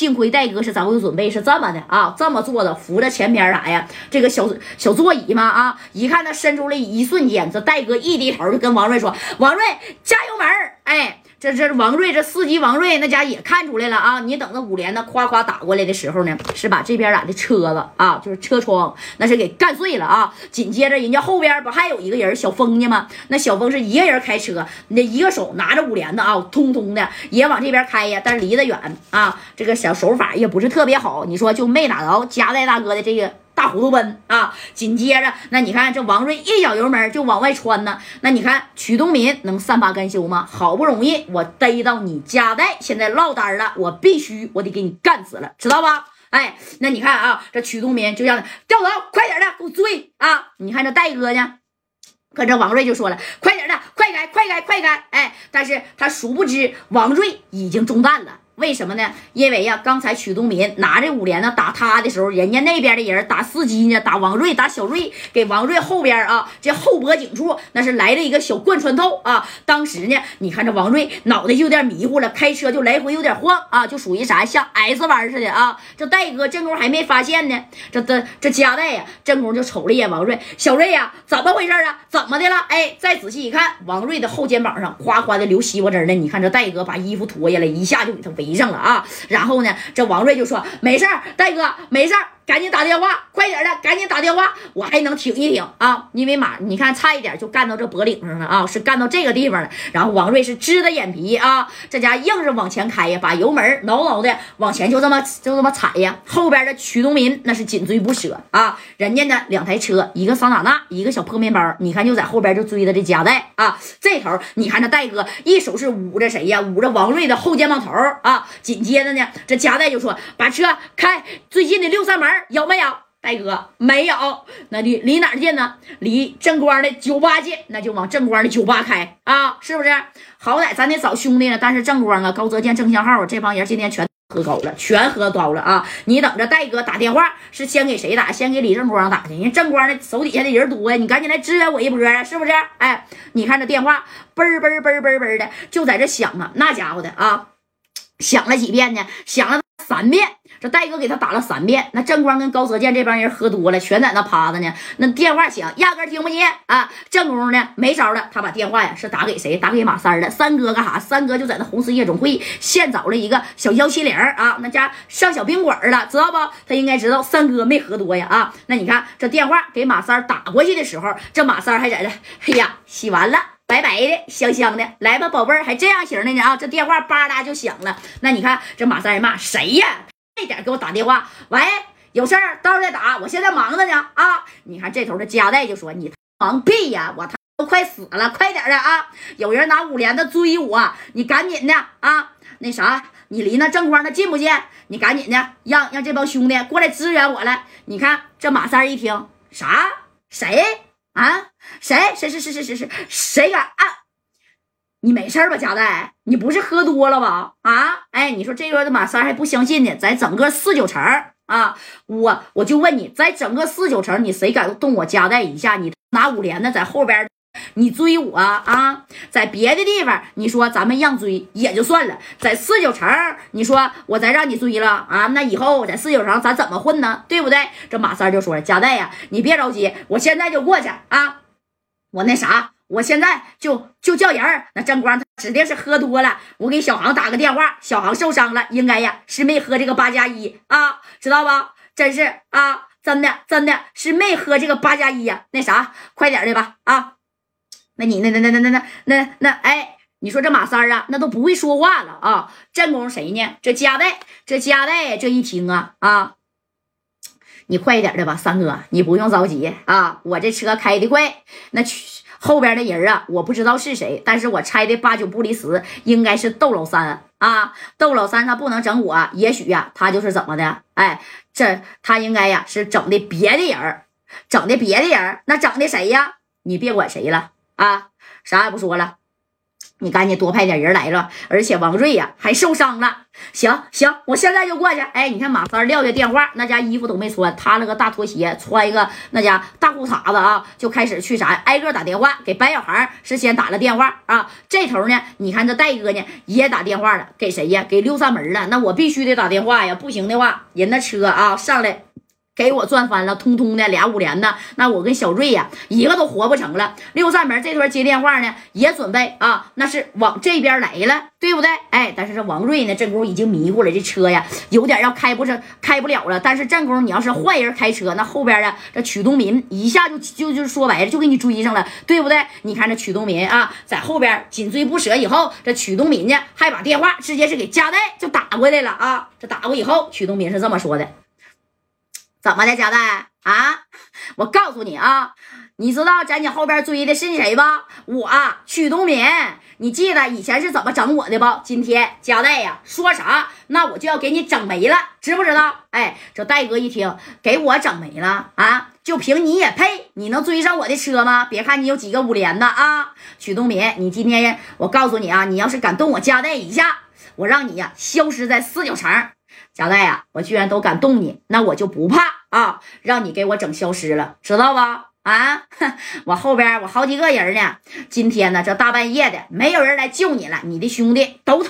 幸亏戴哥是早有准备，是这么的啊，这么坐着扶着前边啥呀？这个小小座椅嘛啊，一看他伸出来，一瞬间，这戴哥一低头就跟王瑞说：“王瑞，加油门哎。这这王瑞这司机王瑞那家也看出来了啊！你等着五连呢，夸夸打过来的时候呢，是把这边俩的车子啊，就是车窗那是给干碎了啊！紧接着人家后边不还有一个人小峰呢吗？那小峰是一个人开车，那一个手拿着五连的啊，通通的也往这边开呀，但是离得远啊，这个小手法也不是特别好，你说就没打着夹带大哥的这个。大糊涂奔啊！紧接着，那你看这王瑞一脚油门就往外窜呢。那你看曲东民能善罢甘休吗？好不容易我逮到你家带，现在落单了，我必须我得给你干死了，知道吧？哎，那你看啊，这曲东民就让掉头，快点的给我追啊！你看这戴哥呢，可这王瑞就说了，快点的，快开，快开，快开！哎，但是他殊不知王瑞已经中弹了。为什么呢？因为呀，刚才曲东民拿着五连呢打他的时候，人家那边的人打司机呢，打王瑞，打小瑞，给王瑞后边啊，这后脖颈处那是来了一个小贯穿透啊。当时呢，你看这王瑞脑袋就有点迷糊了，开车就来回有点晃啊，就属于啥像 S 弯似的啊。这戴哥正宫还没发现呢，这这这加代呀，正宫就瞅了一眼王瑞，小瑞呀，怎么回事啊？怎么的了？哎，再仔细一看，王瑞的后肩膀上哗哗的流西瓜汁呢。你看这戴哥把衣服脱下来，一下就给他围。上了啊，然后呢，这王瑞就说：“没事儿，戴哥，没事儿。”赶紧打电话，快点的，赶紧打电话，我还能挺一挺啊！因为马，你看差一点就干到这脖领上了啊，是干到这个地方了。然后王瑞是支着眼皮啊，这家硬是往前开呀，把油门挠挠的往前就这么就这么踩呀。后边的曲东民那是紧追不舍啊，人家呢两台车，一个桑塔纳，一个小破面包，你看就在后边就追的这夹带啊。这头你看这戴哥一手是捂着谁呀？捂着王瑞的后肩膀头啊。紧接着呢，这夹带就说把车开最近的六扇门。有没有，戴哥？没有，那离离哪儿近呢？离正光的酒吧近，那就往正光的酒吧开啊，是不是？好歹咱得找兄弟呢。但是正光啊，高泽健、郑向浩这帮人今天全喝高了，全喝高了啊！你等着，戴哥打电话是先给谁打？先给李正光打去。人正光的手底下的人多呀，你赶紧来支援我一波啊，是不是？哎，你看这电话嘣嘣嘣嘣嘣的就在这响啊，那家伙的啊，响了几遍呢？响了三遍。这戴哥给他打了三遍，那正光跟高泽健这帮人喝多了，全在那趴着呢。那电话响，压根听不见啊。正宫呢没招了，他把电话呀是打给谁？打给马三了。三哥干啥？三哥就在那红石夜总会现找了一个小幺七零啊，那家上小宾馆了，知道不？他应该知道三哥没喝多呀啊。那你看这电话给马三打过去的时候，这马三还在这，哎呀，洗完了，白白的，香香的，来吧，宝贝儿，还这样型的呢啊。这电话吧嗒就响了。那你看这马三人骂谁呀？快点给我打电话，喂，有事儿，到时候再打，我现在忙着呢啊！你看这头的加代就说：“你忙屁呀，我他都快死了，快点的啊！有人拿五连的追我，你赶紧的啊！那啥，你离那正光那近不近？你赶紧的，让让这帮兄弟过来支援我来。你看这马三一听啥？谁啊？谁？谁谁谁谁谁谁谁敢啊？你没事吧，加代？你不是喝多了吧？啊，哎，你说这个马三还不相信呢，在整个四九城啊，我我就问你，在整个四九城，你谁敢动我加代一下？你拿五连的在后边，你追我啊？在别的地方，你说咱们让追也就算了，在四九城，你说我再让你追了啊？那以后在四九城咱怎么混呢？对不对？这马三就说了，加代呀，你别着急，我现在就过去啊，我那啥。我现在就就叫人儿，那正光指定是喝多了。我给小航打个电话，小航受伤了，应该呀是没喝这个八加一啊，知道吧？真是啊，真的真的是没喝这个八加一呀。那啥，快点的吧啊！那你那那那那那那那那哎，你说这马三啊，那都不会说话了啊。正宫谁呢？这加代，这加代这一听啊啊，你快一点的吧，三哥，你不用着急啊，我这车开的快，那。后边的人啊，我不知道是谁，但是我猜的八九不离十，应该是窦老三啊。窦老三他不能整我，也许呀，他就是怎么的？哎，这他应该呀是整的别的人整的别的人那整的谁呀？你别管谁了啊，啥也不说了。你赶紧多派点人来了，而且王瑞呀还受伤了。行行，我现在就过去。哎，你看马三撂下电话，那家衣服都没穿，他那个大拖鞋，穿一个那家大裤衩子啊，就开始去啥，挨个打电话给白小孩是先打了电话啊。这头呢，你看这戴哥呢也打电话了，给谁呀？给六扇门了。那我必须得打电话呀，不行的话，人那车啊上来。给我赚翻了，通通的俩五连的，那我跟小瑞呀，一个都活不成了。六扇门这头接电话呢，也准备啊，那是往这边来了，对不对？哎，但是这王瑞呢，这功夫已经迷糊了，这车呀，有点要开不成，开不了了。但是正功夫你要是坏人开车，那后边啊，这曲东民一下就就就说白了，就给你追上了，对不对？你看这曲东民啊，在后边紧追不舍，以后这曲东民呢，还把电话直接是给加代就打过来了啊。这打过以后，曲东民是这么说的。怎么的，贾代啊？我告诉你啊，你知道在你后边追的是谁吧？我曲东敏，你记得以前是怎么整我的不？今天贾代呀说啥，那我就要给你整没了，知不知道？哎，这戴哥一听，给我整没了啊？就凭你也配？你能追上我的车吗？别看你有几个五连的啊，曲东敏，你今天我告诉你啊，你要是敢动我贾代一下，我让你呀消失在四九城。贾代呀，我居然都敢动你，那我就不怕啊！让你给我整消失了，知道不？啊，我后边我好几个人呢。今天呢，这大半夜的，没有人来救你了，你的兄弟都。